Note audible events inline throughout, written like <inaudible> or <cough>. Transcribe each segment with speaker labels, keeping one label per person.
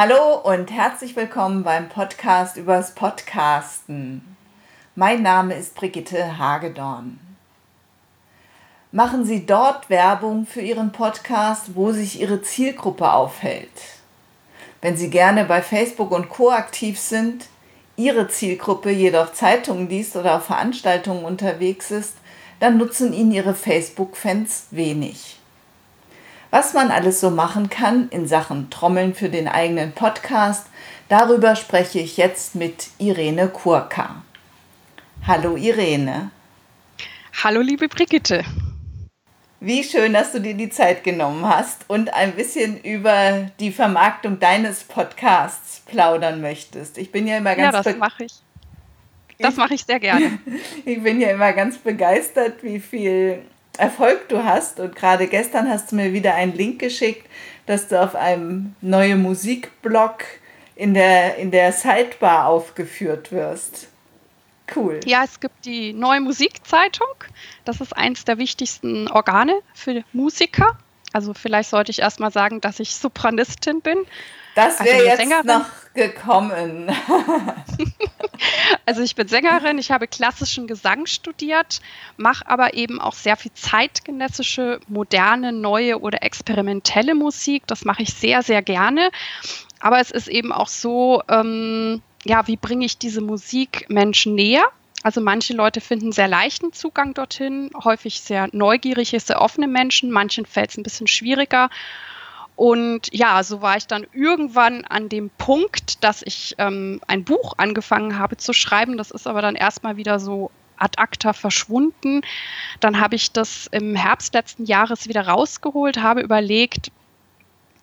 Speaker 1: Hallo und herzlich willkommen beim Podcast übers Podcasten. Mein Name ist Brigitte Hagedorn. Machen Sie dort Werbung für Ihren Podcast, wo sich Ihre Zielgruppe aufhält. Wenn Sie gerne bei Facebook und Co aktiv sind, Ihre Zielgruppe jedoch Zeitungen liest oder auf Veranstaltungen unterwegs ist, dann nutzen Ihnen Ihre Facebook-Fans wenig was man alles so machen kann in Sachen Trommeln für den eigenen Podcast. Darüber spreche ich jetzt mit Irene Kurka. Hallo Irene.
Speaker 2: Hallo liebe Brigitte.
Speaker 1: Wie schön, dass du dir die Zeit genommen hast und ein bisschen über die Vermarktung deines Podcasts plaudern möchtest. Ich bin ja immer ganz
Speaker 2: Ja, das mache ich. Das mache ich sehr gerne. <laughs>
Speaker 1: ich bin ja immer ganz begeistert, wie viel Erfolg du hast. Und gerade gestern hast du mir wieder einen Link geschickt, dass du auf einem neuen Musikblog in der, in der Sidebar aufgeführt wirst. Cool.
Speaker 2: Ja, es gibt die Neue Musikzeitung. Das ist eins der wichtigsten Organe für Musiker. Also vielleicht sollte ich erstmal sagen, dass ich Sopranistin bin.
Speaker 1: Das wäre also jetzt Sängerin. noch gekommen. <laughs>
Speaker 2: also ich bin Sängerin, ich habe klassischen Gesang studiert, mache aber eben auch sehr viel zeitgenössische, moderne, neue oder experimentelle Musik. Das mache ich sehr, sehr gerne. Aber es ist eben auch so, ähm, ja, wie bringe ich diese Musik Menschen näher? Also manche Leute finden sehr leichten Zugang dorthin, häufig sehr neugierige, sehr offene Menschen, manchen fällt es ein bisschen schwieriger. Und ja, so war ich dann irgendwann an dem Punkt, dass ich ähm, ein Buch angefangen habe zu schreiben. Das ist aber dann erstmal wieder so ad acta verschwunden. Dann habe ich das im Herbst letzten Jahres wieder rausgeholt, habe überlegt,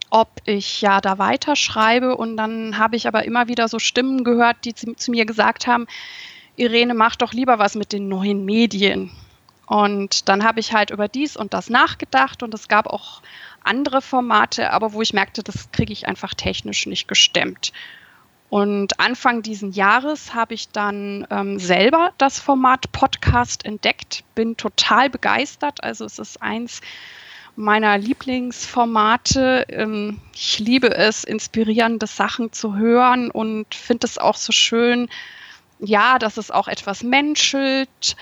Speaker 2: ob ich ja da weiterschreibe. Und dann habe ich aber immer wieder so Stimmen gehört, die zu, zu mir gesagt haben, Irene, mach doch lieber was mit den neuen Medien. Und dann habe ich halt über dies und das nachgedacht und es gab auch andere Formate, aber wo ich merkte, das kriege ich einfach technisch nicht gestemmt. Und Anfang diesen Jahres habe ich dann ähm, selber das Format Podcast entdeckt, bin total begeistert. Also es ist eins meiner Lieblingsformate. Ähm, ich liebe es, inspirierende Sachen zu hören und finde es auch so schön, ja, dass es auch etwas menschelt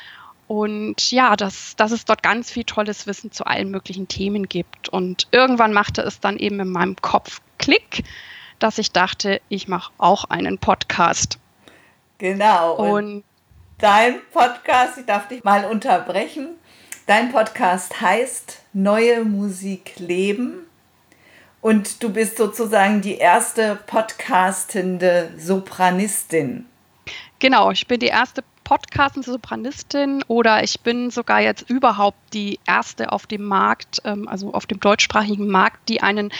Speaker 2: und ja, dass, dass es dort ganz viel tolles Wissen zu allen möglichen Themen gibt. Und irgendwann machte es dann eben in meinem Kopf Klick, dass ich dachte, ich mache auch einen Podcast.
Speaker 1: Genau. Und, und dein Podcast, ich darf dich mal unterbrechen. Dein Podcast heißt Neue Musik leben. Und du bist sozusagen die erste podcastende Sopranistin.
Speaker 2: Genau, ich bin die erste Podcast-Sopranistin oder ich bin sogar jetzt überhaupt die erste auf dem Markt, ähm, also auf dem deutschsprachigen Markt, die einen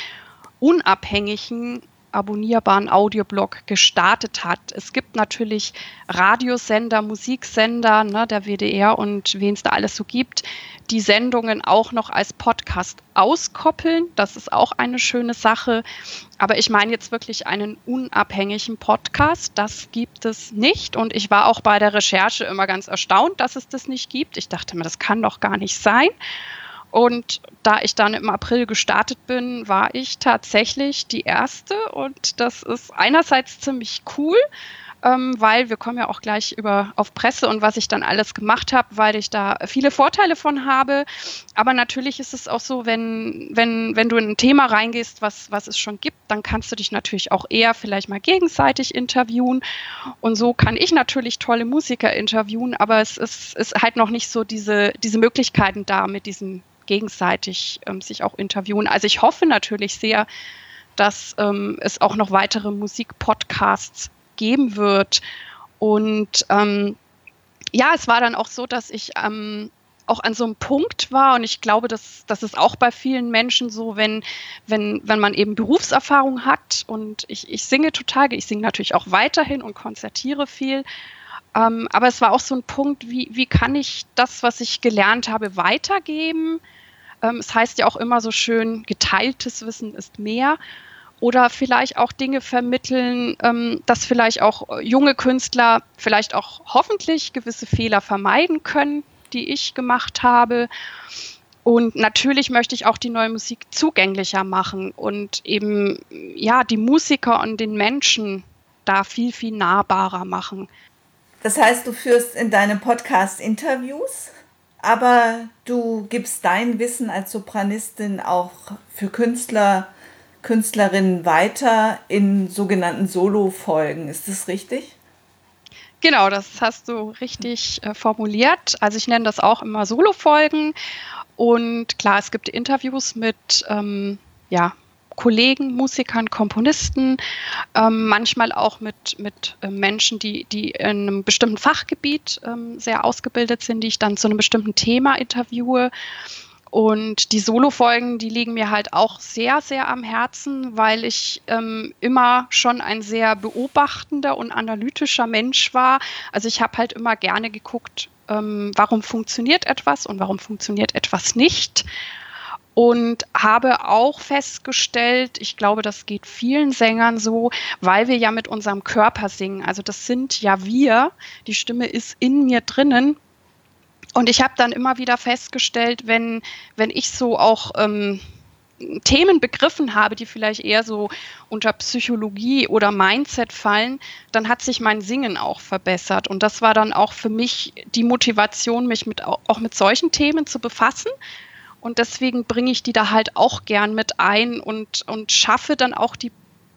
Speaker 2: unabhängigen abonnierbaren Audioblog gestartet hat. Es gibt natürlich Radiosender, Musiksender, ne, der WDR und wen es da alles so gibt, die Sendungen auch noch als Podcast auskoppeln. Das ist auch eine schöne Sache. Aber ich meine jetzt wirklich einen unabhängigen Podcast. Das gibt es nicht. Und ich war auch bei der Recherche immer ganz erstaunt, dass es das nicht gibt. Ich dachte mir, das kann doch gar nicht sein. Und da ich dann im April gestartet bin, war ich tatsächlich die erste und das ist einerseits ziemlich cool, ähm, weil wir kommen ja auch gleich über auf Presse und was ich dann alles gemacht habe, weil ich da viele Vorteile von habe. Aber natürlich ist es auch so, wenn, wenn, wenn du in ein Thema reingehst, was, was es schon gibt, dann kannst du dich natürlich auch eher vielleicht mal gegenseitig interviewen. Und so kann ich natürlich tolle Musiker interviewen, aber es ist, ist halt noch nicht so diese, diese Möglichkeiten da mit diesen gegenseitig ähm, sich auch interviewen. Also ich hoffe natürlich sehr, dass ähm, es auch noch weitere Musikpodcasts geben wird. Und ähm, ja, es war dann auch so, dass ich ähm, auch an so einem Punkt war und ich glaube, dass das ist auch bei vielen Menschen so, wenn, wenn, wenn man eben Berufserfahrung hat und ich, ich singe total, ich singe natürlich auch weiterhin und konzertiere viel, ähm, aber es war auch so ein Punkt, wie, wie kann ich das, was ich gelernt habe, weitergeben? Ähm, es heißt ja auch immer so schön, geteiltes Wissen ist mehr. Oder vielleicht auch Dinge vermitteln, ähm, dass vielleicht auch junge Künstler vielleicht auch hoffentlich gewisse Fehler vermeiden können, die ich gemacht habe. Und natürlich möchte ich auch die neue Musik zugänglicher machen und eben ja die Musiker und den Menschen da viel, viel nahbarer machen.
Speaker 1: Das heißt, du führst in deinem Podcast Interviews, aber du gibst dein Wissen als Sopranistin auch für Künstler, Künstlerinnen weiter in sogenannten Solo-Folgen. Ist das richtig?
Speaker 2: Genau, das hast du richtig äh, formuliert. Also ich nenne das auch immer Solo-Folgen. Und klar, es gibt Interviews mit ähm, ja, Kollegen, Musikern, Komponisten, ähm, manchmal auch mit, mit äh, Menschen, die, die in einem bestimmten Fachgebiet ähm, sehr ausgebildet sind, die ich dann zu einem bestimmten Thema interviewe. Und die Solo-Folgen, die liegen mir halt auch sehr, sehr am Herzen, weil ich ähm, immer schon ein sehr beobachtender und analytischer Mensch war. Also ich habe halt immer gerne geguckt, ähm, warum funktioniert etwas und warum funktioniert etwas nicht und habe auch festgestellt, ich glaube, das geht vielen Sängern so, weil wir ja mit unserem Körper singen. Also das sind ja wir, die Stimme ist in mir drinnen. Und ich habe dann immer wieder festgestellt, wenn, wenn ich so auch ähm, Themen begriffen habe, die vielleicht eher so unter Psychologie oder Mindset fallen, dann hat sich mein Singen auch verbessert. Und das war dann auch für mich die Motivation, mich mit, auch mit solchen Themen zu befassen und deswegen bringe ich die da halt auch gern mit ein und, und schaffe dann auch die,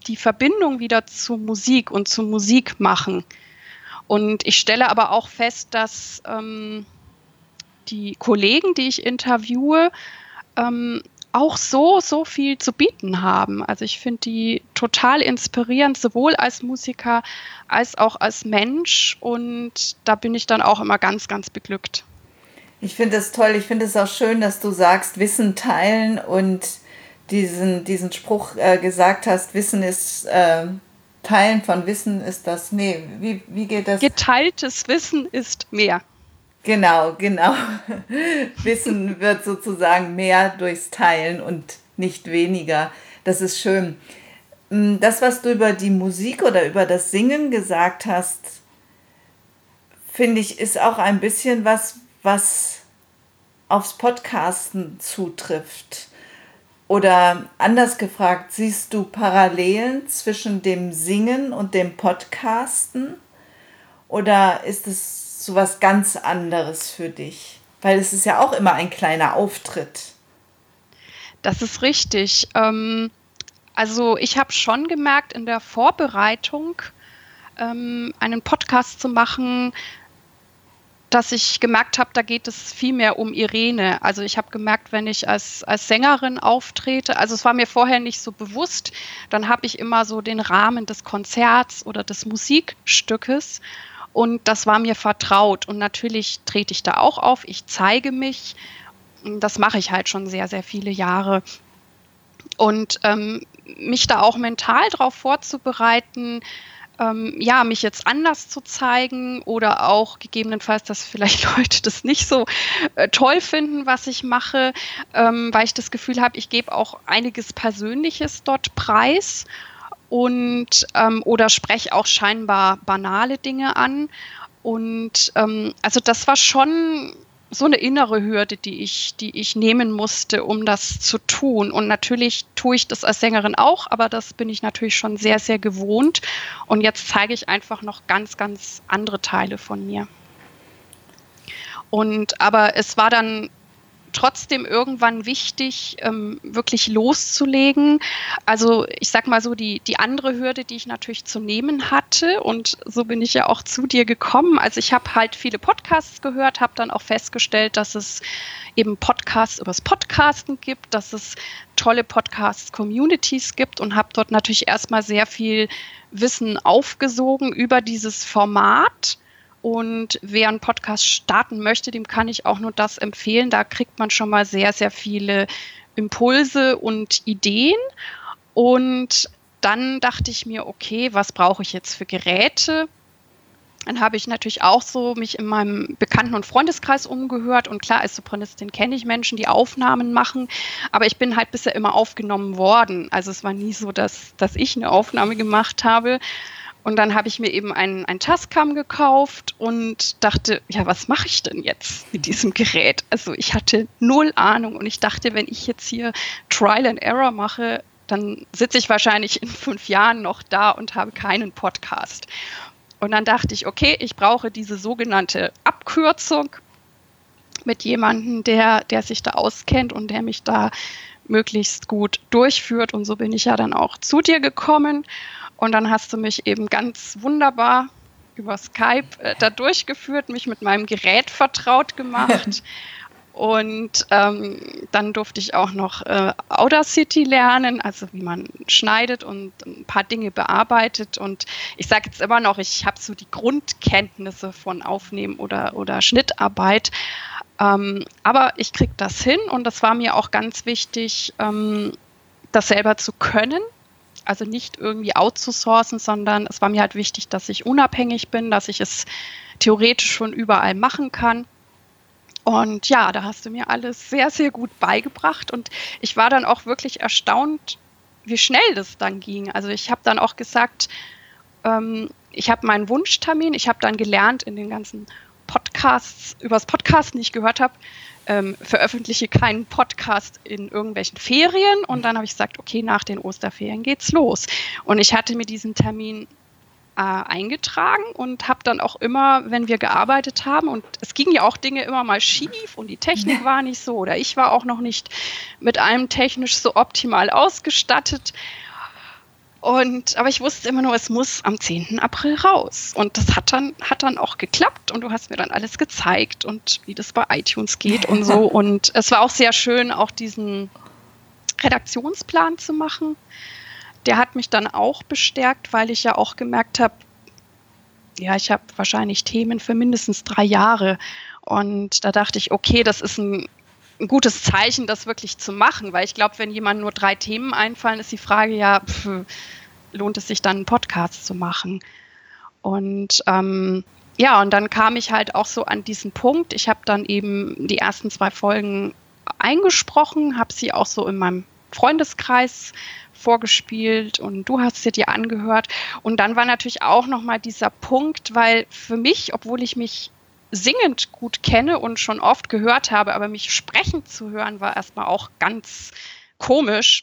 Speaker 2: die Verbindung wieder zur Musik und zum Musik machen. Und ich stelle aber auch fest, dass ähm, die Kollegen, die ich interviewe, ähm, auch so, so viel zu bieten haben. Also ich finde die total inspirierend, sowohl als Musiker als auch als Mensch. Und da bin ich dann auch immer ganz, ganz beglückt.
Speaker 1: Ich finde es toll. Ich finde es auch schön, dass du sagst, Wissen teilen und diesen, diesen Spruch äh, gesagt hast, Wissen ist, äh, Teilen von Wissen ist das, nee, wie, wie geht das?
Speaker 2: Geteiltes Wissen ist mehr.
Speaker 1: Genau, genau. <laughs> Wissen wird sozusagen mehr durchs Teilen und nicht weniger. Das ist schön. Mm, das, was du über die Musik oder über das Singen gesagt hast, finde ich, ist auch ein bisschen was, was aufs Podcasten zutrifft? Oder anders gefragt, siehst du Parallelen zwischen dem Singen und dem Podcasten? Oder ist es so was ganz anderes für dich? Weil es ist ja auch immer ein kleiner Auftritt.
Speaker 2: Das ist richtig. Ähm, also ich habe schon gemerkt in der Vorbereitung, ähm, einen Podcast zu machen, dass ich gemerkt habe, da geht es viel mehr um Irene. Also ich habe gemerkt, wenn ich als, als Sängerin auftrete, also es war mir vorher nicht so bewusst, dann habe ich immer so den Rahmen des Konzerts oder des Musikstückes und das war mir vertraut. Und natürlich trete ich da auch auf, ich zeige mich. Das mache ich halt schon sehr, sehr viele Jahre. Und ähm, mich da auch mental darauf vorzubereiten, ähm, ja, mich jetzt anders zu zeigen oder auch gegebenenfalls, dass vielleicht <laughs> Leute das nicht so äh, toll finden, was ich mache, ähm, weil ich das Gefühl habe, ich gebe auch einiges Persönliches dort preis und ähm, oder spreche auch scheinbar banale Dinge an. Und ähm, also das war schon so eine innere Hürde, die ich, die ich nehmen musste, um das zu tun. Und natürlich tue ich das als Sängerin auch, aber das bin ich natürlich schon sehr, sehr gewohnt. Und jetzt zeige ich einfach noch ganz, ganz andere Teile von mir. Und aber es war dann trotzdem irgendwann wichtig, ähm, wirklich loszulegen. Also ich sag mal so, die, die andere Hürde, die ich natürlich zu nehmen hatte, und so bin ich ja auch zu dir gekommen. Also ich habe halt viele Podcasts gehört, habe dann auch festgestellt, dass es eben Podcasts übers Podcasten gibt, dass es tolle Podcast-Communities gibt und habe dort natürlich erstmal sehr viel Wissen aufgesogen über dieses Format und wer einen Podcast starten möchte, dem kann ich auch nur das empfehlen. Da kriegt man schon mal sehr, sehr viele Impulse und Ideen. Und dann dachte ich mir, okay, was brauche ich jetzt für Geräte? Dann habe ich natürlich auch so mich in meinem Bekannten- und Freundeskreis umgehört. Und klar, als Sopranistin kenne ich Menschen, die Aufnahmen machen. Aber ich bin halt bisher immer aufgenommen worden. Also es war nie so, dass, dass ich eine Aufnahme gemacht habe. Und dann habe ich mir eben ein, ein Tascam gekauft und dachte, ja, was mache ich denn jetzt mit diesem Gerät? Also ich hatte null Ahnung und ich dachte, wenn ich jetzt hier Trial and Error mache, dann sitze ich wahrscheinlich in fünf Jahren noch da und habe keinen Podcast. Und dann dachte ich, okay, ich brauche diese sogenannte Abkürzung mit jemandem, der, der sich da auskennt und der mich da möglichst gut durchführt. Und so bin ich ja dann auch zu dir gekommen. Und dann hast du mich eben ganz wunderbar über Skype äh, da durchgeführt, mich mit meinem Gerät vertraut gemacht. <laughs> Und ähm, dann durfte ich auch noch äh, Audacity lernen, also wie man schneidet und ein paar Dinge bearbeitet. Und ich sage jetzt immer noch, ich habe so die Grundkenntnisse von Aufnehmen oder, oder Schnittarbeit. Ähm, aber ich kriege das hin und das war mir auch ganz wichtig, ähm, das selber zu können. Also nicht irgendwie outzusourcen, sondern es war mir halt wichtig, dass ich unabhängig bin, dass ich es theoretisch von überall machen kann und ja, da hast du mir alles sehr, sehr gut beigebracht. Und ich war dann auch wirklich erstaunt, wie schnell das dann ging. Also ich habe dann auch gesagt, ähm, ich habe meinen Wunschtermin, ich habe dann gelernt in den ganzen Podcasts, übers Podcast, ich gehört habe, ähm, veröffentliche keinen Podcast in irgendwelchen Ferien. Und dann habe ich gesagt, okay, nach den Osterferien geht's los. Und ich hatte mir diesen Termin äh, eingetragen und habe dann auch immer, wenn wir gearbeitet haben, und es gingen ja auch Dinge immer mal schief und die Technik war nicht so oder ich war auch noch nicht mit allem technisch so optimal ausgestattet. Und, aber ich wusste immer nur, es muss am 10. April raus. Und das hat dann, hat dann auch geklappt und du hast mir dann alles gezeigt und wie das bei iTunes geht und so. <laughs> Und es war auch sehr schön, auch diesen Redaktionsplan zu machen der hat mich dann auch bestärkt, weil ich ja auch gemerkt habe, ja, ich habe wahrscheinlich Themen für mindestens drei Jahre. Und da dachte ich, okay, das ist ein, ein gutes Zeichen, das wirklich zu machen, weil ich glaube, wenn jemand nur drei Themen einfallen, ist die Frage ja, pf, lohnt es sich dann einen Podcast zu machen? Und ähm, ja, und dann kam ich halt auch so an diesen Punkt. Ich habe dann eben die ersten zwei Folgen eingesprochen, habe sie auch so in meinem Freundeskreis vorgespielt und du hast sie dir angehört. Und dann war natürlich auch nochmal dieser Punkt, weil für mich, obwohl ich mich singend gut kenne und schon oft gehört habe, aber mich sprechend zu hören, war erstmal auch ganz komisch.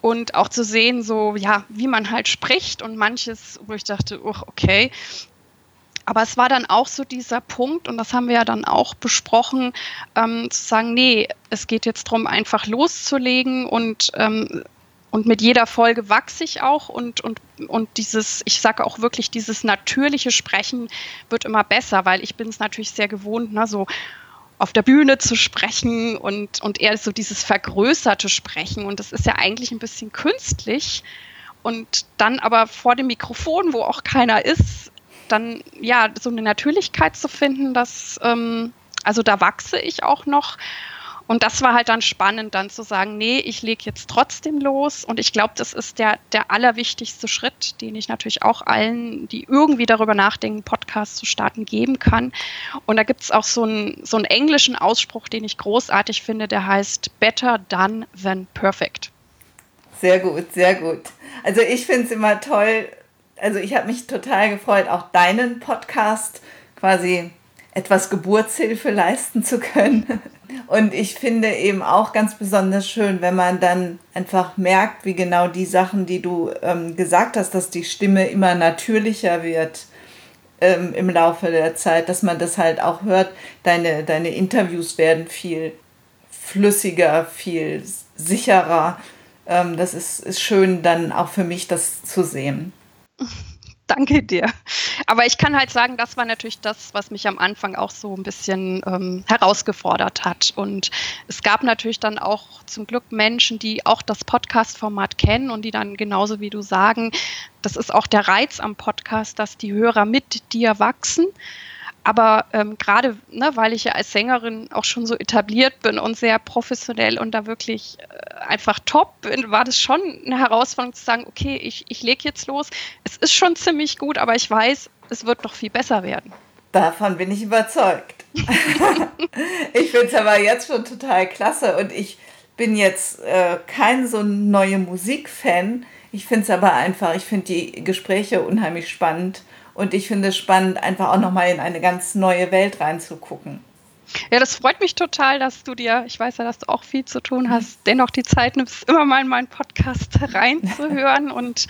Speaker 2: Und auch zu sehen, so, ja, wie man halt spricht und manches, wo ich dachte, okay, aber es war dann auch so dieser Punkt, und das haben wir ja dann auch besprochen, ähm, zu sagen, nee, es geht jetzt darum, einfach loszulegen und ähm, und mit jeder Folge wachse ich auch und, und, und dieses, ich sage auch wirklich, dieses natürliche Sprechen wird immer besser, weil ich bin es natürlich sehr gewohnt, ne, so auf der Bühne zu sprechen und, und eher so dieses vergrößerte Sprechen. Und das ist ja eigentlich ein bisschen künstlich. Und dann aber vor dem Mikrofon, wo auch keiner ist, dann ja so eine Natürlichkeit zu finden, dass ähm, also da wachse ich auch noch. Und das war halt dann spannend, dann zu sagen, nee, ich lege jetzt trotzdem los. Und ich glaube, das ist der, der allerwichtigste Schritt, den ich natürlich auch allen, die irgendwie darüber nachdenken, Podcast zu starten, geben kann. Und da gibt es auch so einen, so einen englischen Ausspruch, den ich großartig finde, der heißt Better done than perfect.
Speaker 1: Sehr gut, sehr gut. Also ich finde es immer toll. Also ich habe mich total gefreut, auch deinen Podcast quasi etwas Geburtshilfe leisten zu können. Und ich finde eben auch ganz besonders schön, wenn man dann einfach merkt, wie genau die Sachen, die du ähm, gesagt hast, dass die Stimme immer natürlicher wird ähm, im Laufe der Zeit, dass man das halt auch hört. Deine, deine Interviews werden viel flüssiger, viel sicherer. Ähm, das ist, ist schön dann auch für mich, das zu sehen. <laughs> <laughs>
Speaker 2: Danke dir. Aber ich kann halt sagen, das war natürlich das, was mich am Anfang auch so ein bisschen ähm, herausgefordert hat. Und es gab natürlich dann auch zum Glück Menschen, die auch das Podcast-Format kennen und die dann genauso wie du sagen, das ist auch der Reiz am Podcast, dass die Hörer mit dir wachsen aber ähm, gerade, ne, weil ich ja als Sängerin auch schon so etabliert bin und sehr professionell und da wirklich äh, einfach top bin, war das schon eine Herausforderung zu sagen, okay, ich, ich lege jetzt los. Es ist schon ziemlich gut, aber ich weiß, es wird noch viel besser werden.
Speaker 1: Davon bin ich überzeugt. <laughs> ich finde es aber jetzt schon total klasse und ich bin jetzt äh, kein so neue Musikfan. Ich finde es aber einfach, ich finde die Gespräche unheimlich spannend und ich finde es spannend, einfach auch nochmal in eine ganz neue Welt reinzugucken.
Speaker 2: Ja, das freut mich total, dass du dir, ich weiß ja, dass du auch viel zu tun hast, dennoch die Zeit nimmst, immer mal in meinen Podcast <laughs> reinzuhören. Und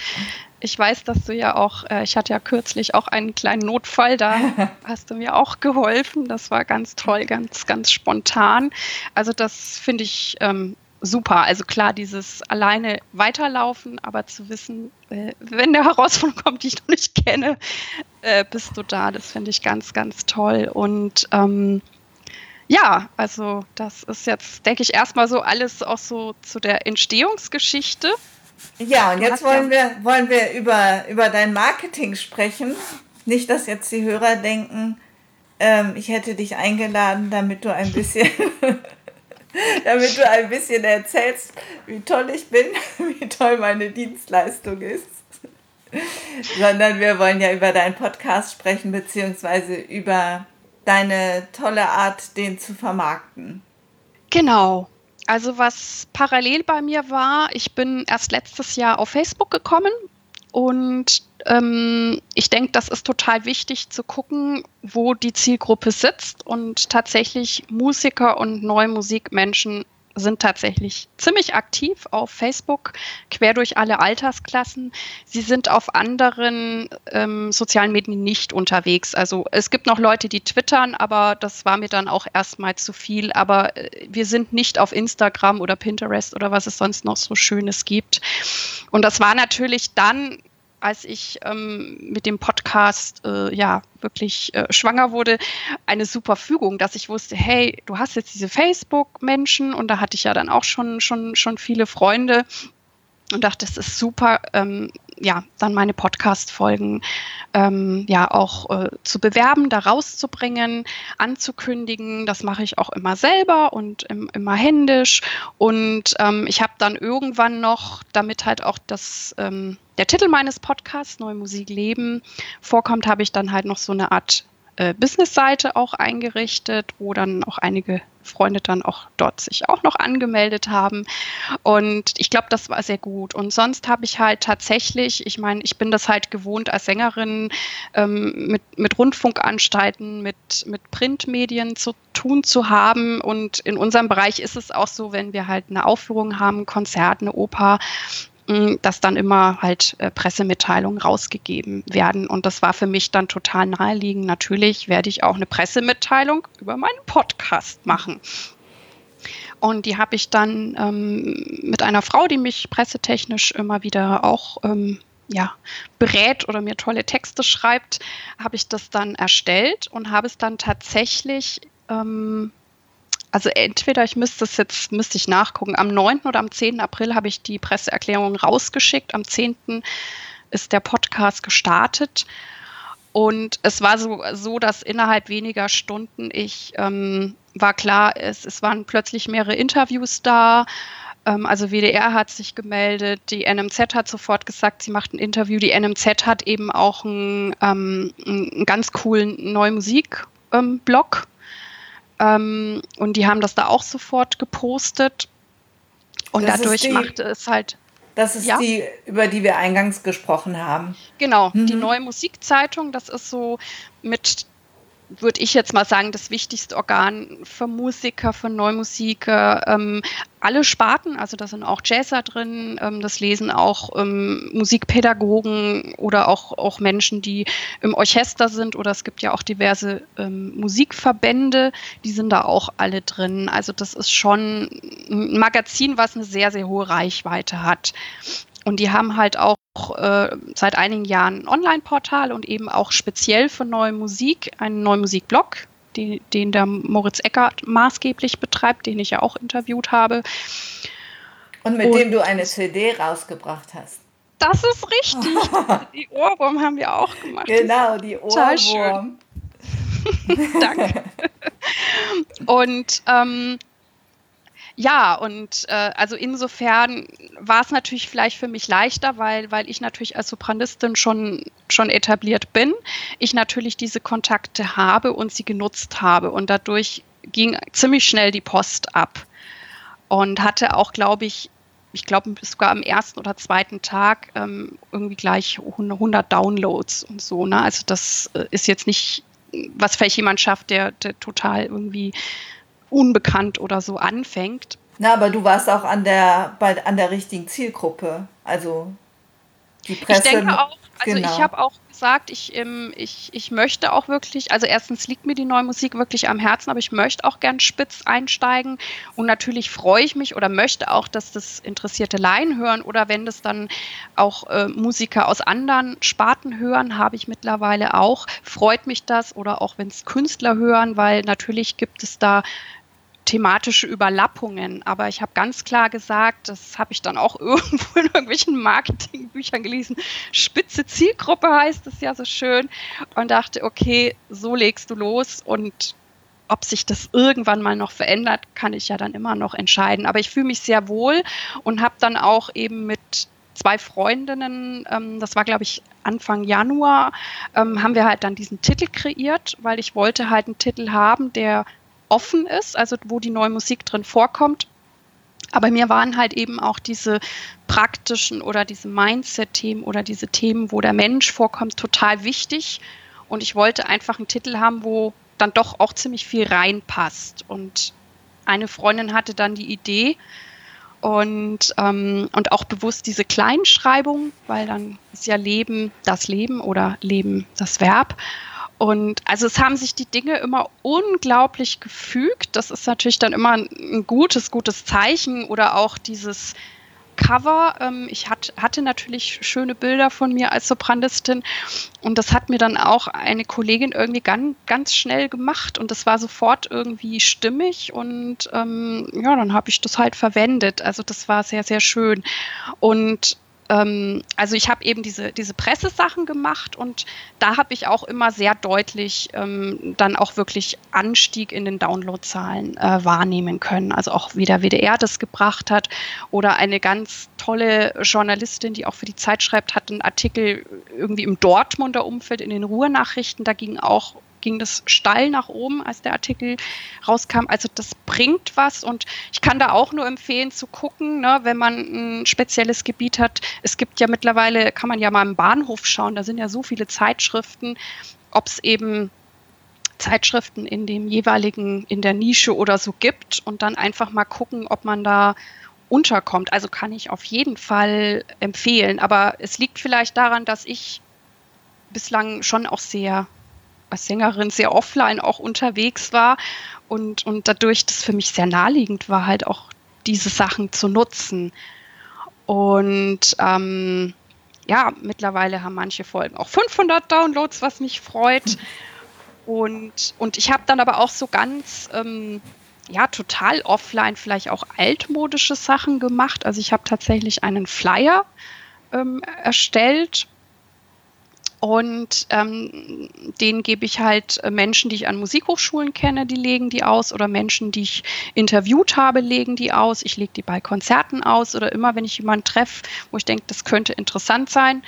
Speaker 2: ich weiß, dass du ja auch, äh, ich hatte ja kürzlich auch einen kleinen Notfall, da <laughs> hast du mir auch geholfen. Das war ganz toll, ganz, ganz spontan. Also das finde ich ähm, super. Also klar, dieses alleine weiterlaufen, aber zu wissen, äh, wenn der Herausforderung kommt, die ich noch nicht kenne, äh, bist du da. Das finde ich ganz, ganz toll. Und ähm, ja, also das ist jetzt, denke ich, erstmal so alles auch so zu der Entstehungsgeschichte.
Speaker 1: Ja, und jetzt wollen, ja wir, wollen wir über, über dein Marketing sprechen. Nicht, dass jetzt die Hörer denken, ähm, ich hätte dich eingeladen, damit du ein bisschen, <laughs> <laughs> damit du ein bisschen erzählst, wie toll ich bin, <laughs> wie toll meine Dienstleistung ist. Sondern wir wollen ja über deinen Podcast sprechen, beziehungsweise über deine tolle Art, den zu vermarkten.
Speaker 2: Genau. Also was parallel bei mir war, ich bin erst letztes Jahr auf Facebook gekommen und ähm, ich denke, das ist total wichtig zu gucken, wo die Zielgruppe sitzt und tatsächlich Musiker und neue Musikmenschen sind tatsächlich ziemlich aktiv auf Facebook, quer durch alle Altersklassen. Sie sind auf anderen ähm, sozialen Medien nicht unterwegs. Also es gibt noch Leute, die twittern, aber das war mir dann auch erstmal zu viel. Aber äh, wir sind nicht auf Instagram oder Pinterest oder was es sonst noch so Schönes gibt. Und das war natürlich dann als ich ähm, mit dem Podcast äh, ja wirklich äh, schwanger wurde, eine super Fügung, dass ich wusste, hey, du hast jetzt diese Facebook-Menschen und da hatte ich ja dann auch schon, schon, schon viele Freunde und dachte, das ist super, ähm, ja, dann meine Podcast-Folgen ähm, ja auch äh, zu bewerben, da rauszubringen, anzukündigen. Das mache ich auch immer selber und im, immer händisch. Und ähm, ich habe dann irgendwann noch, damit halt auch das ähm, der Titel meines Podcasts, Neue Musik Leben, vorkommt, habe ich dann halt noch so eine Art äh, Business-Seite auch eingerichtet, wo dann auch einige Freunde dann auch dort sich auch noch angemeldet haben. Und ich glaube, das war sehr gut. Und sonst habe ich halt tatsächlich, ich meine, ich bin das halt gewohnt als Sängerin ähm, mit, mit Rundfunkanstalten, mit, mit Printmedien zu tun zu haben. Und in unserem Bereich ist es auch so, wenn wir halt eine Aufführung haben, Konzert, eine Oper, dass dann immer halt äh, Pressemitteilungen rausgegeben werden. Und das war für mich dann total naheliegend. Natürlich werde ich auch eine Pressemitteilung über meinen Podcast machen. Und die habe ich dann ähm, mit einer Frau, die mich pressetechnisch immer wieder auch ähm, ja, berät oder mir tolle Texte schreibt, habe ich das dann erstellt und habe es dann tatsächlich ähm, also entweder ich müsste es jetzt, müsste ich nachgucken, am 9. oder am 10. April habe ich die Presseerklärung rausgeschickt. Am 10. ist der Podcast gestartet. Und es war so, so dass innerhalb weniger Stunden ich ähm, war klar, es, es waren plötzlich mehrere Interviews da. Ähm, also WDR hat sich gemeldet, die NMZ hat sofort gesagt, sie macht ein Interview. Die NMZ hat eben auch einen, ähm, einen ganz coolen Neue Musik-Blog ähm, und die haben das da auch sofort gepostet. Und das dadurch die, machte es halt.
Speaker 1: Das ist ja? die, über die wir eingangs gesprochen haben.
Speaker 2: Genau, mhm. die neue Musikzeitung, das ist so mit würde ich jetzt mal sagen, das wichtigste Organ für Musiker, für Neumusiker, ähm, alle Sparten, also da sind auch Jazzer drin, ähm, das lesen auch ähm, Musikpädagogen oder auch, auch Menschen, die im Orchester sind oder es gibt ja auch diverse ähm, Musikverbände, die sind da auch alle drin. Also das ist schon ein Magazin, was eine sehr, sehr hohe Reichweite hat. Und die haben halt auch äh, seit einigen Jahren ein Online-Portal und eben auch speziell für neue Musik einen neuen Musikblog, die, den der Moritz Eckert maßgeblich betreibt, den ich ja auch interviewt habe.
Speaker 1: Und mit und, dem du eine CD rausgebracht hast.
Speaker 2: Das ist richtig. <laughs> die Ohrwurm haben wir auch gemacht.
Speaker 1: Genau, die Ohrwurm. <laughs>
Speaker 2: Danke. <laughs> und ähm, ja, und äh, also insofern war es natürlich vielleicht für mich leichter, weil, weil ich natürlich als Sopranistin schon, schon etabliert bin, ich natürlich diese Kontakte habe und sie genutzt habe. Und dadurch ging ziemlich schnell die Post ab. Und hatte auch, glaube ich, ich glaube sogar am ersten oder zweiten Tag ähm, irgendwie gleich 100 Downloads und so. Ne? Also das äh, ist jetzt nicht, was vielleicht jemand schafft, der, der total irgendwie unbekannt oder so anfängt.
Speaker 1: Na, aber du warst auch an der, bei, an der richtigen Zielgruppe. Also die Presse.
Speaker 2: Ich denke auch, also genau. ich habe auch gesagt, ich, ähm, ich, ich möchte auch wirklich, also erstens liegt mir die neue Musik wirklich am Herzen, aber ich möchte auch gern spitz einsteigen und natürlich freue ich mich oder möchte auch, dass das interessierte Laien hören oder wenn das dann auch äh, Musiker aus anderen Sparten hören, habe ich mittlerweile auch, freut mich das oder auch wenn es Künstler hören, weil natürlich gibt es da thematische Überlappungen. Aber ich habe ganz klar gesagt, das habe ich dann auch <laughs> irgendwo in irgendwelchen Marketingbüchern gelesen, spitze Zielgruppe heißt es ja so schön und dachte, okay, so legst du los und ob sich das irgendwann mal noch verändert, kann ich ja dann immer noch entscheiden. Aber ich fühle mich sehr wohl und habe dann auch eben mit zwei Freundinnen, ähm, das war glaube ich Anfang Januar, ähm, haben wir halt dann diesen Titel kreiert, weil ich wollte halt einen Titel haben, der offen ist, also wo die neue Musik drin vorkommt. Aber mir waren halt eben auch diese praktischen oder diese Mindset-Themen oder diese Themen, wo der Mensch vorkommt, total wichtig. Und ich wollte einfach einen Titel haben, wo dann doch auch ziemlich viel reinpasst. Und eine Freundin hatte dann die Idee und, ähm, und auch bewusst diese Kleinschreibung, weil dann ist ja Leben das Leben oder Leben das Verb. Und also es haben sich die Dinge immer unglaublich gefügt. Das ist natürlich dann immer ein gutes, gutes Zeichen oder auch dieses Cover. Ähm, ich hat, hatte natürlich schöne Bilder von mir als Sopranistin und das hat mir dann auch eine Kollegin irgendwie ganz, ganz schnell gemacht und das war sofort irgendwie stimmig und ähm, ja, dann habe ich das halt verwendet. Also das war sehr, sehr schön. Und also ich habe eben diese, diese Pressesachen gemacht und da habe ich auch immer sehr deutlich ähm, dann auch wirklich Anstieg in den Downloadzahlen äh, wahrnehmen können. Also auch wie der WDR das gebracht hat oder eine ganz tolle Journalistin, die auch für die Zeit schreibt, hat einen Artikel irgendwie im Dortmunder Umfeld in den Ruhrnachrichten. Da ging auch ging das steil nach oben, als der Artikel rauskam. Also das bringt was und ich kann da auch nur empfehlen zu gucken, ne, wenn man ein spezielles Gebiet hat. Es gibt ja mittlerweile, kann man ja mal im Bahnhof schauen, da sind ja so viele Zeitschriften, ob es eben Zeitschriften in dem jeweiligen, in der Nische oder so gibt und dann einfach mal gucken, ob man da unterkommt. Also kann ich auf jeden Fall empfehlen. Aber es liegt vielleicht daran, dass ich bislang schon auch sehr als Sängerin sehr offline auch unterwegs war und, und dadurch das für mich sehr naheliegend war, halt auch diese Sachen zu nutzen. Und ähm, ja, mittlerweile haben manche Folgen auch 500 Downloads, was mich freut. <laughs> Und, und ich habe dann aber auch so ganz, ähm, ja, total offline vielleicht auch altmodische Sachen gemacht. Also ich habe tatsächlich einen Flyer ähm, erstellt und ähm, den gebe ich halt äh, Menschen, die ich an Musikhochschulen kenne, die legen die aus. Oder Menschen, die ich interviewt habe, legen die aus. Ich lege die bei Konzerten aus. Oder immer, wenn ich jemanden treffe, wo ich denke, das könnte interessant sein.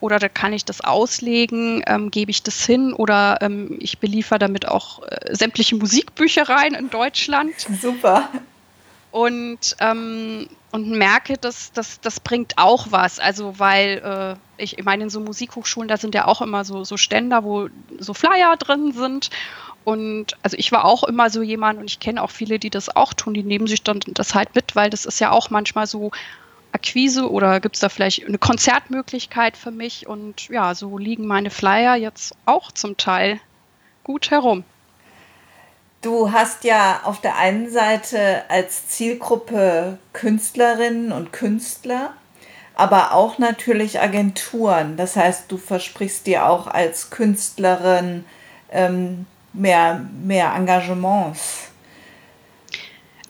Speaker 2: Oder da kann ich das auslegen, ähm, gebe ich das hin. Oder ähm, ich beliefere damit auch äh, sämtliche Musikbüchereien in Deutschland.
Speaker 1: Super
Speaker 2: und, ähm, und merke, dass das, das bringt auch was. Also weil äh, ich, ich meine, in so Musikhochschulen, da sind ja auch immer so, so Ständer, wo so Flyer drin sind. Und also ich war auch immer so jemand und ich kenne auch viele, die das auch tun, die nehmen sich dann das halt mit, weil das ist ja auch manchmal so Akquise oder gibt es da vielleicht eine Konzertmöglichkeit für mich? Und ja, so liegen meine Flyer jetzt auch zum Teil gut herum.
Speaker 1: Du hast ja auf der einen Seite als Zielgruppe Künstlerinnen und Künstler, aber auch natürlich Agenturen. Das heißt, du versprichst dir auch als Künstlerin ähm, mehr, mehr Engagements.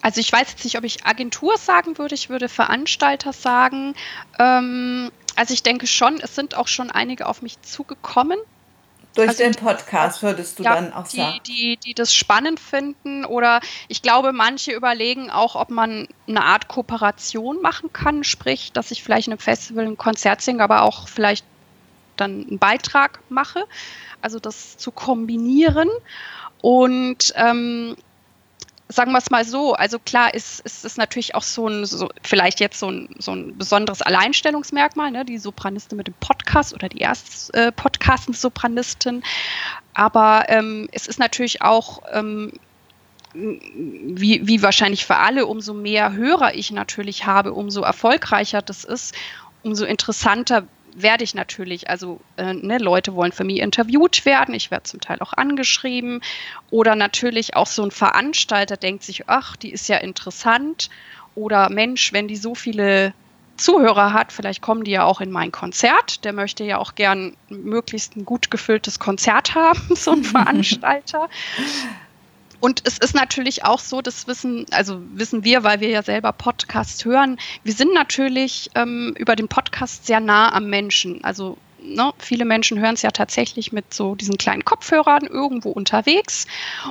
Speaker 2: Also ich weiß jetzt nicht, ob ich Agentur sagen würde, ich würde Veranstalter sagen. Ähm, also ich denke schon, es sind auch schon einige auf mich zugekommen,
Speaker 1: durch also den Podcast würdest du ja, dann auch
Speaker 2: die,
Speaker 1: sagen.
Speaker 2: Die, die das spannend finden oder ich glaube, manche überlegen auch, ob man eine Art Kooperation machen kann, sprich, dass ich vielleicht in einem Festival ein Konzert singe, aber auch vielleicht dann einen Beitrag mache. Also das zu kombinieren. Und ähm, sagen wir es mal so, also klar ist, ist es natürlich auch so ein, so, vielleicht jetzt so ein, so ein besonderes Alleinstellungsmerkmal, ne, die Sopranistin mit dem Podcast oder die erst äh, Podcasten-Sopranistin. Aber ähm, es ist natürlich auch, ähm, wie, wie wahrscheinlich für alle, umso mehr Hörer ich natürlich habe, umso erfolgreicher das ist, umso interessanter werde ich natürlich, also äh, ne, Leute wollen für mich interviewt werden, ich werde zum Teil auch angeschrieben oder natürlich auch so ein Veranstalter denkt sich, ach, die ist ja interessant oder Mensch, wenn die so viele Zuhörer hat, vielleicht kommen die ja auch in mein Konzert. Der möchte ja auch gern möglichst ein gut gefülltes Konzert <laughs> haben, so ein <laughs> Veranstalter. Und es ist natürlich auch so, das wissen, also wissen wir, weil wir ja selber Podcast hören, wir sind natürlich ähm, über den Podcast sehr nah am Menschen. Also ne, viele Menschen hören es ja tatsächlich mit so diesen kleinen Kopfhörern irgendwo unterwegs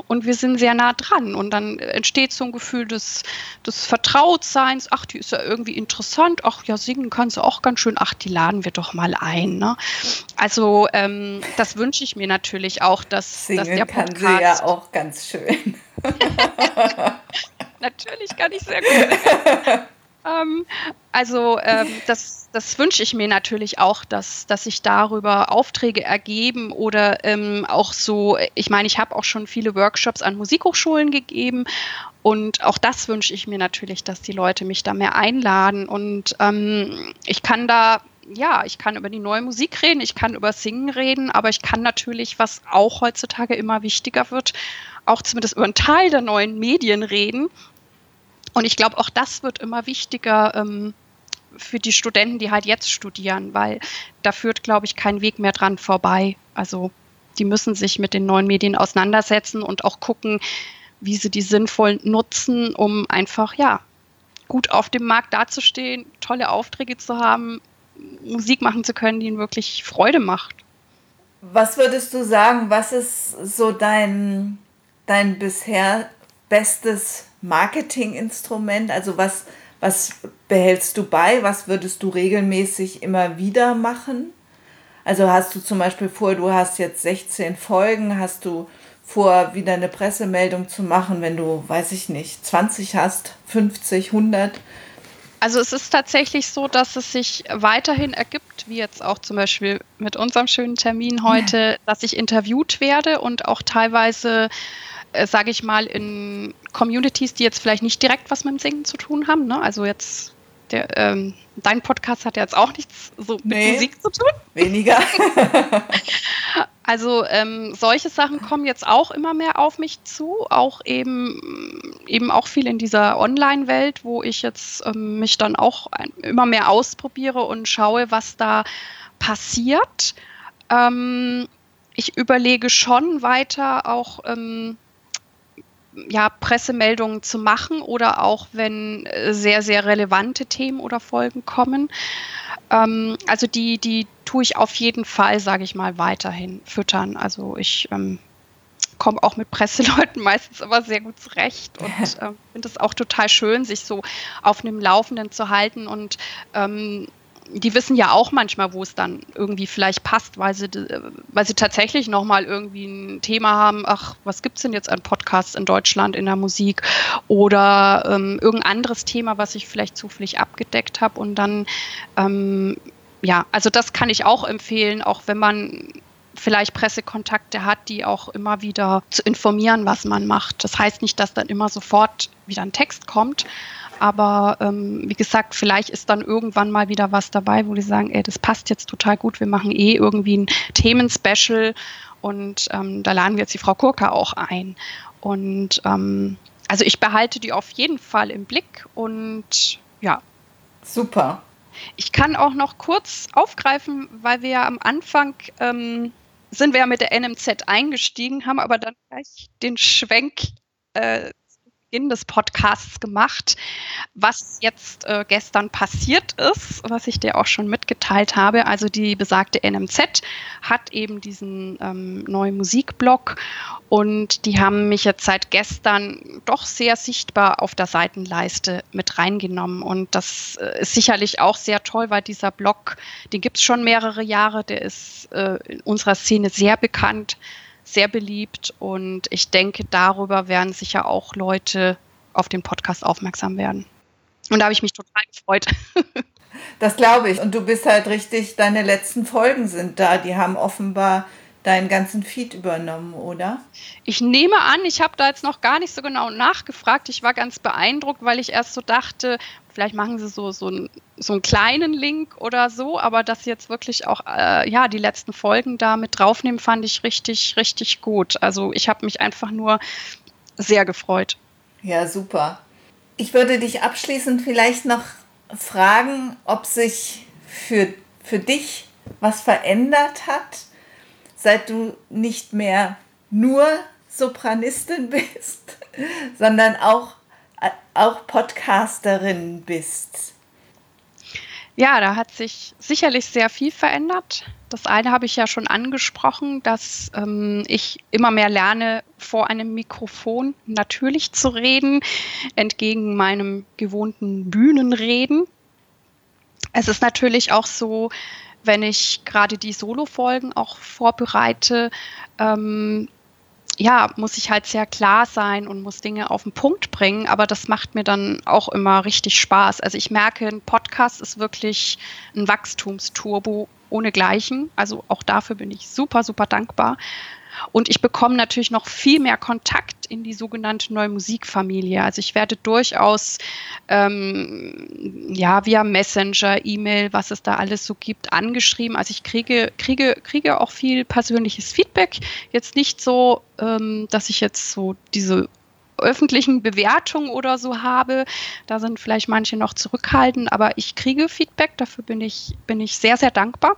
Speaker 2: und wir sind sehr nah dran und dann entsteht so ein Gefühl des, des Vertrautseins, ach, die ist ja irgendwie interessant, ach ja, singen kann sie auch ganz schön, ach, die laden wir doch mal ein. Ne? Also ähm, das wünsche ich mir natürlich auch, dass,
Speaker 1: singen
Speaker 2: dass der
Speaker 1: Podcast... kann sie ja auch ganz schön. <laughs>
Speaker 2: natürlich kann ich sehr gut. <laughs> ähm, also ähm, <laughs> das das wünsche ich mir natürlich auch, dass, dass sich darüber Aufträge ergeben oder ähm, auch so, ich meine, ich habe auch schon viele Workshops an Musikhochschulen gegeben und auch das wünsche ich mir natürlich, dass die Leute mich da mehr einladen und ähm, ich kann da ja, ich kann über die neue Musik reden, ich kann über Singen reden, aber ich kann natürlich, was auch heutzutage immer wichtiger wird, auch zumindest über einen Teil der neuen Medien reden. Und ich glaube, auch das wird immer wichtiger, ähm, für die Studenten, die halt jetzt studieren, weil da führt, glaube ich, kein Weg mehr dran vorbei. Also die müssen sich mit den neuen Medien auseinandersetzen und auch gucken, wie sie die sinnvoll nutzen, um einfach, ja, gut auf dem Markt dazustehen, tolle Aufträge zu haben, Musik machen zu können, die ihnen wirklich Freude macht.
Speaker 1: Was würdest du sagen, was ist so dein, dein bisher bestes Marketinginstrument? Also was, was behältst du bei? Was würdest du regelmäßig immer wieder machen? Also hast du zum Beispiel vor, du hast jetzt 16 Folgen, hast du vor, wieder eine Pressemeldung zu machen, wenn du, weiß ich nicht, 20 hast, 50, 100?
Speaker 2: Also es ist tatsächlich so, dass es sich weiterhin ergibt, wie jetzt auch zum Beispiel mit unserem schönen Termin heute, dass ich interviewt werde und auch teilweise äh, sage ich mal, in Communities, die jetzt vielleicht nicht direkt was mit dem Singen zu tun haben. Ne? Also jetzt, der, ähm, dein Podcast hat ja jetzt auch nichts so mit nee, Musik zu tun.
Speaker 1: Weniger. <laughs>
Speaker 2: also ähm, solche Sachen kommen jetzt auch immer mehr auf mich zu, auch eben, eben auch viel in dieser Online-Welt, wo ich jetzt ähm, mich dann auch immer mehr ausprobiere und schaue, was da passiert. Ähm, ich überlege schon weiter auch ähm, ja, Pressemeldungen zu machen oder auch wenn äh, sehr, sehr relevante Themen oder Folgen kommen. Ähm, also die, die tue ich auf jeden Fall, sage ich mal, weiterhin füttern. Also ich ähm, komme auch mit Presseleuten <laughs> meistens immer sehr gut zurecht und <laughs> äh, finde es auch total schön, sich so auf einem Laufenden zu halten und ähm, die wissen ja auch manchmal, wo es dann irgendwie vielleicht passt, weil sie, weil sie tatsächlich nochmal irgendwie ein Thema haben, ach, was gibt es denn jetzt an Podcasts in Deutschland in der Musik oder ähm, irgendein anderes Thema, was ich vielleicht zufällig abgedeckt habe und dann, ähm, ja, also das kann ich auch empfehlen, auch wenn man vielleicht Pressekontakte hat, die auch immer wieder zu informieren, was man macht. Das heißt nicht, dass dann immer sofort wieder ein Text kommt, aber ähm, wie gesagt, vielleicht ist dann irgendwann mal wieder was dabei, wo die sagen, ey, das passt jetzt total gut, wir machen eh irgendwie ein Themenspecial und ähm, da laden wir jetzt die Frau Kurka auch ein. Und ähm, also ich behalte die auf jeden Fall im Blick und ja.
Speaker 1: Super.
Speaker 2: Ich kann auch noch kurz aufgreifen, weil wir ja am Anfang ähm, sind wir ja mit der NMZ eingestiegen, haben aber dann gleich den Schwenk äh, Beginn des Podcasts gemacht, was jetzt äh, gestern passiert ist, was ich dir auch schon mitgeteilt habe. Also die besagte NMZ hat eben diesen ähm, neuen Musikblog und die haben mich jetzt seit gestern doch sehr sichtbar auf der Seitenleiste mit reingenommen. Und das äh, ist sicherlich auch sehr toll, weil dieser Blog, den gibt es schon mehrere Jahre, der ist äh, in unserer Szene sehr bekannt sehr beliebt und ich denke, darüber werden sicher auch Leute auf den Podcast aufmerksam werden. Und da habe ich mich total gefreut. <laughs>
Speaker 1: Das glaube ich. Und du bist halt richtig, deine letzten Folgen sind da. Die haben offenbar deinen ganzen Feed übernommen, oder?
Speaker 2: Ich nehme an, ich habe da jetzt noch gar nicht so genau nachgefragt. Ich war ganz beeindruckt, weil ich erst so dachte, vielleicht machen sie so, so, ein, so einen kleinen Link oder so, aber dass sie jetzt wirklich auch äh, ja, die letzten Folgen da mit draufnehmen, fand ich richtig, richtig gut. Also ich habe mich einfach nur sehr gefreut.
Speaker 1: Ja, super. Ich würde dich abschließend vielleicht noch fragen, ob sich für, für dich was verändert hat seit du nicht mehr nur Sopranistin <laughs> bist, sondern auch, auch Podcasterin bist?
Speaker 2: Ja, da hat sich sicherlich sehr viel verändert. Das eine habe ich ja schon angesprochen, dass ähm, ich immer mehr lerne, vor einem Mikrofon natürlich zu reden, entgegen meinem gewohnten Bühnenreden. Es ist natürlich auch so, wenn ich gerade die Solo-Folgen auch vorbereite, ähm, ja, muss ich halt sehr klar sein und muss Dinge auf den Punkt bringen, aber das macht mir dann auch immer richtig Spaß. Also ich merke, ein Podcast ist wirklich ein Wachstumsturbo ohnegleichen. Also auch dafür bin ich super, super dankbar. Und ich bekomme natürlich noch viel mehr Kontakt in die sogenannte Neue Musikfamilie. Also ich werde durchaus ähm, ja via Messenger, E-Mail, was es da alles so gibt, angeschrieben. Also ich kriege, kriege, kriege auch viel persönliches Feedback. Jetzt nicht so, ähm, dass ich jetzt so diese öffentlichen Bewertungen oder so habe. Da sind vielleicht manche noch zurückhaltend, aber ich kriege Feedback. Dafür bin ich, bin ich sehr, sehr dankbar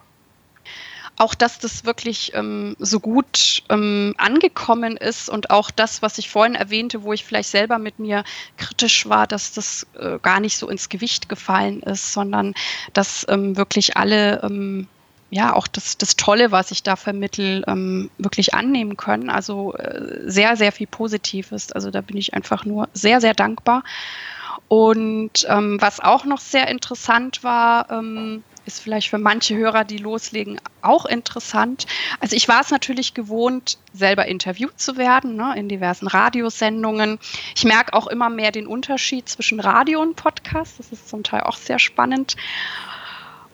Speaker 2: auch, dass das wirklich ähm, so gut ähm, angekommen ist und auch das, was ich vorhin erwähnte, wo ich vielleicht selber mit mir kritisch war, dass das äh, gar nicht so ins Gewicht gefallen ist, sondern dass ähm, wirklich alle ähm, ja auch das, das Tolle, was ich da vermittel, ähm, wirklich annehmen können. Also äh, sehr, sehr viel Positives. Also da bin ich einfach nur sehr, sehr dankbar. Und ähm, was auch noch sehr interessant war, ist vielleicht für manche Hörer, die loslegen, auch interessant. Also ich war es natürlich gewohnt, selber interviewt zu werden ne, in diversen Radiosendungen. Ich merke auch immer mehr den Unterschied zwischen Radio und Podcast. Das ist zum Teil auch sehr spannend.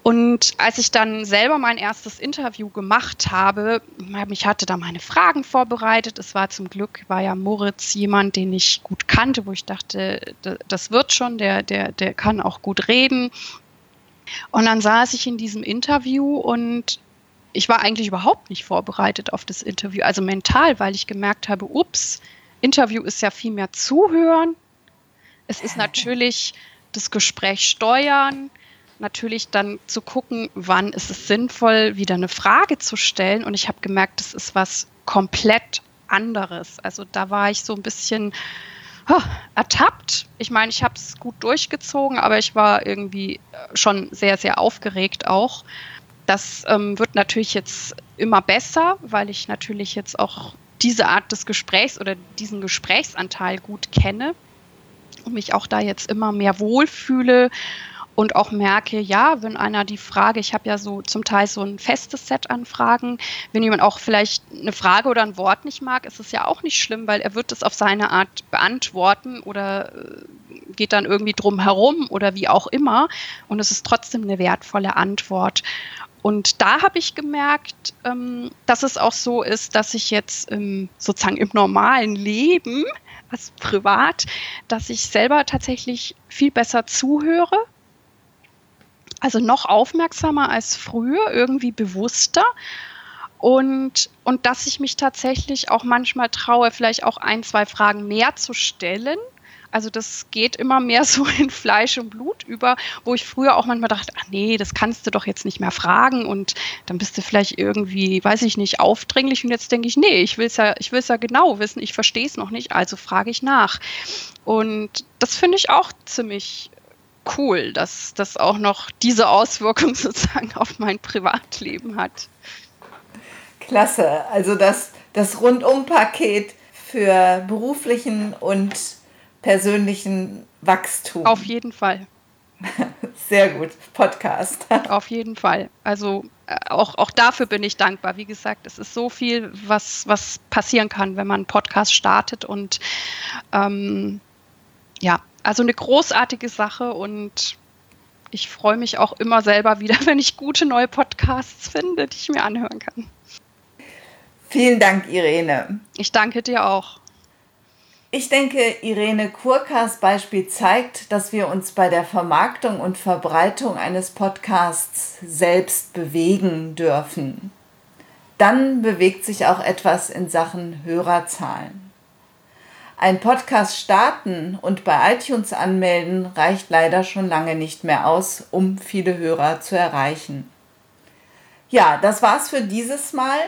Speaker 2: Und als ich dann selber mein erstes Interview gemacht habe, ich hatte da meine Fragen vorbereitet. Es war zum Glück, war ja Moritz jemand, den ich gut kannte, wo ich dachte, das wird schon, der, der, der kann auch gut reden. Und dann saß ich in diesem Interview und ich war eigentlich überhaupt nicht vorbereitet auf das Interview, also mental, weil ich gemerkt habe, ups, Interview ist ja viel mehr zuhören. Es ist <laughs> natürlich das Gespräch steuern, natürlich dann zu gucken, wann ist es sinnvoll, wieder eine Frage zu stellen. Und ich habe gemerkt, das ist was komplett anderes. Also da war ich so ein bisschen ertappt. Ich meine, ich habe es gut durchgezogen, aber ich war irgendwie äh, schon sehr, sehr aufgeregt auch. Das ähm, wird natürlich jetzt immer besser, weil ich natürlich jetzt auch diese Art des Gesprächs oder diesen Gesprächsanteil gut kenne und mich auch da jetzt immer mehr wohlfühle und auch merke, ja, wenn einer die Frage, ich habe ja so zum Teil so ein festes Set an Fragen, wenn jemand auch vielleicht eine Frage oder ein Wort nicht mag, ist es ja auch nicht schlimm, weil er wird es auf seine Art beantworten oder äh, geht dann irgendwie drum herum oder wie auch immer und es ist trotzdem eine wertvolle Antwort. Und da habe ich gemerkt, ähm, dass es auch so ist, dass ich jetzt sozusagen im normalen Leben, als privat, dass ich selber tatsächlich viel besser zuhöre also noch aufmerksamer als früher, irgendwie bewusster. Und, und dass ich mich tatsächlich auch manchmal traue, vielleicht auch ein, zwei Fragen mehr zu stellen. Also das geht immer mehr <laughs> so in Fleisch und Blut über, wo ich früher auch manchmal dachte, ach nee, das kannst du doch jetzt nicht mehr fragen und dann bist du vielleicht irgendwie, weiß ich nicht, aufdringlich und jetzt denke ich, nee, ich will es ja, ja genau wissen, ich verstehe es noch nicht, also frage ich nach. Und das finde ich auch ziemlich cool, dass das auch noch diese Auswirkung <laughs> sozusagen auf mein Privatleben hat.
Speaker 1: Klasse, also das, das Rundumpaket für beruflichen und persönlichen Wachstum.
Speaker 2: Auf jeden Fall. <laughs>
Speaker 1: Sehr gut, Podcast. <laughs>
Speaker 2: Auf jeden Fall. Also äh, auch, auch dafür bin ich dankbar. Wie gesagt, es ist so viel, was, was passieren kann, wenn man einen Podcast startet. Und ähm, ja, also eine großartige Sache und ich freue mich auch immer selber wieder, <laughs> wenn ich gute neue Podcasts finde, die ich mir anhören kann.
Speaker 1: Vielen Dank, Irene.
Speaker 2: Ich danke dir auch.
Speaker 1: Ich denke, Irene Kurkas Beispiel zeigt, dass wir uns bei der Vermarktung und Verbreitung eines Podcasts selbst bewegen dürfen. Dann bewegt sich auch etwas in Sachen Hörerzahlen. Ein Podcast starten und bei iTunes anmelden reicht leider schon lange nicht mehr aus, um viele Hörer zu erreichen. Ja, das war's für dieses Mal.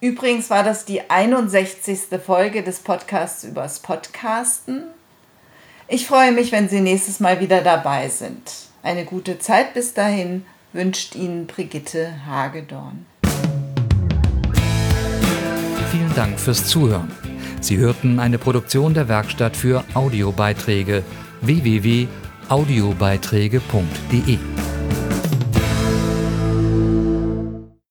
Speaker 1: Übrigens war das die 61. Folge des Podcasts übers Podcasten. Ich freue mich, wenn Sie nächstes Mal wieder dabei sind. Eine gute Zeit bis dahin wünscht Ihnen Brigitte Hagedorn.
Speaker 3: Vielen Dank fürs Zuhören. Sie hörten eine Produktion der Werkstatt für Audiobeiträge www.audiobeiträge.de.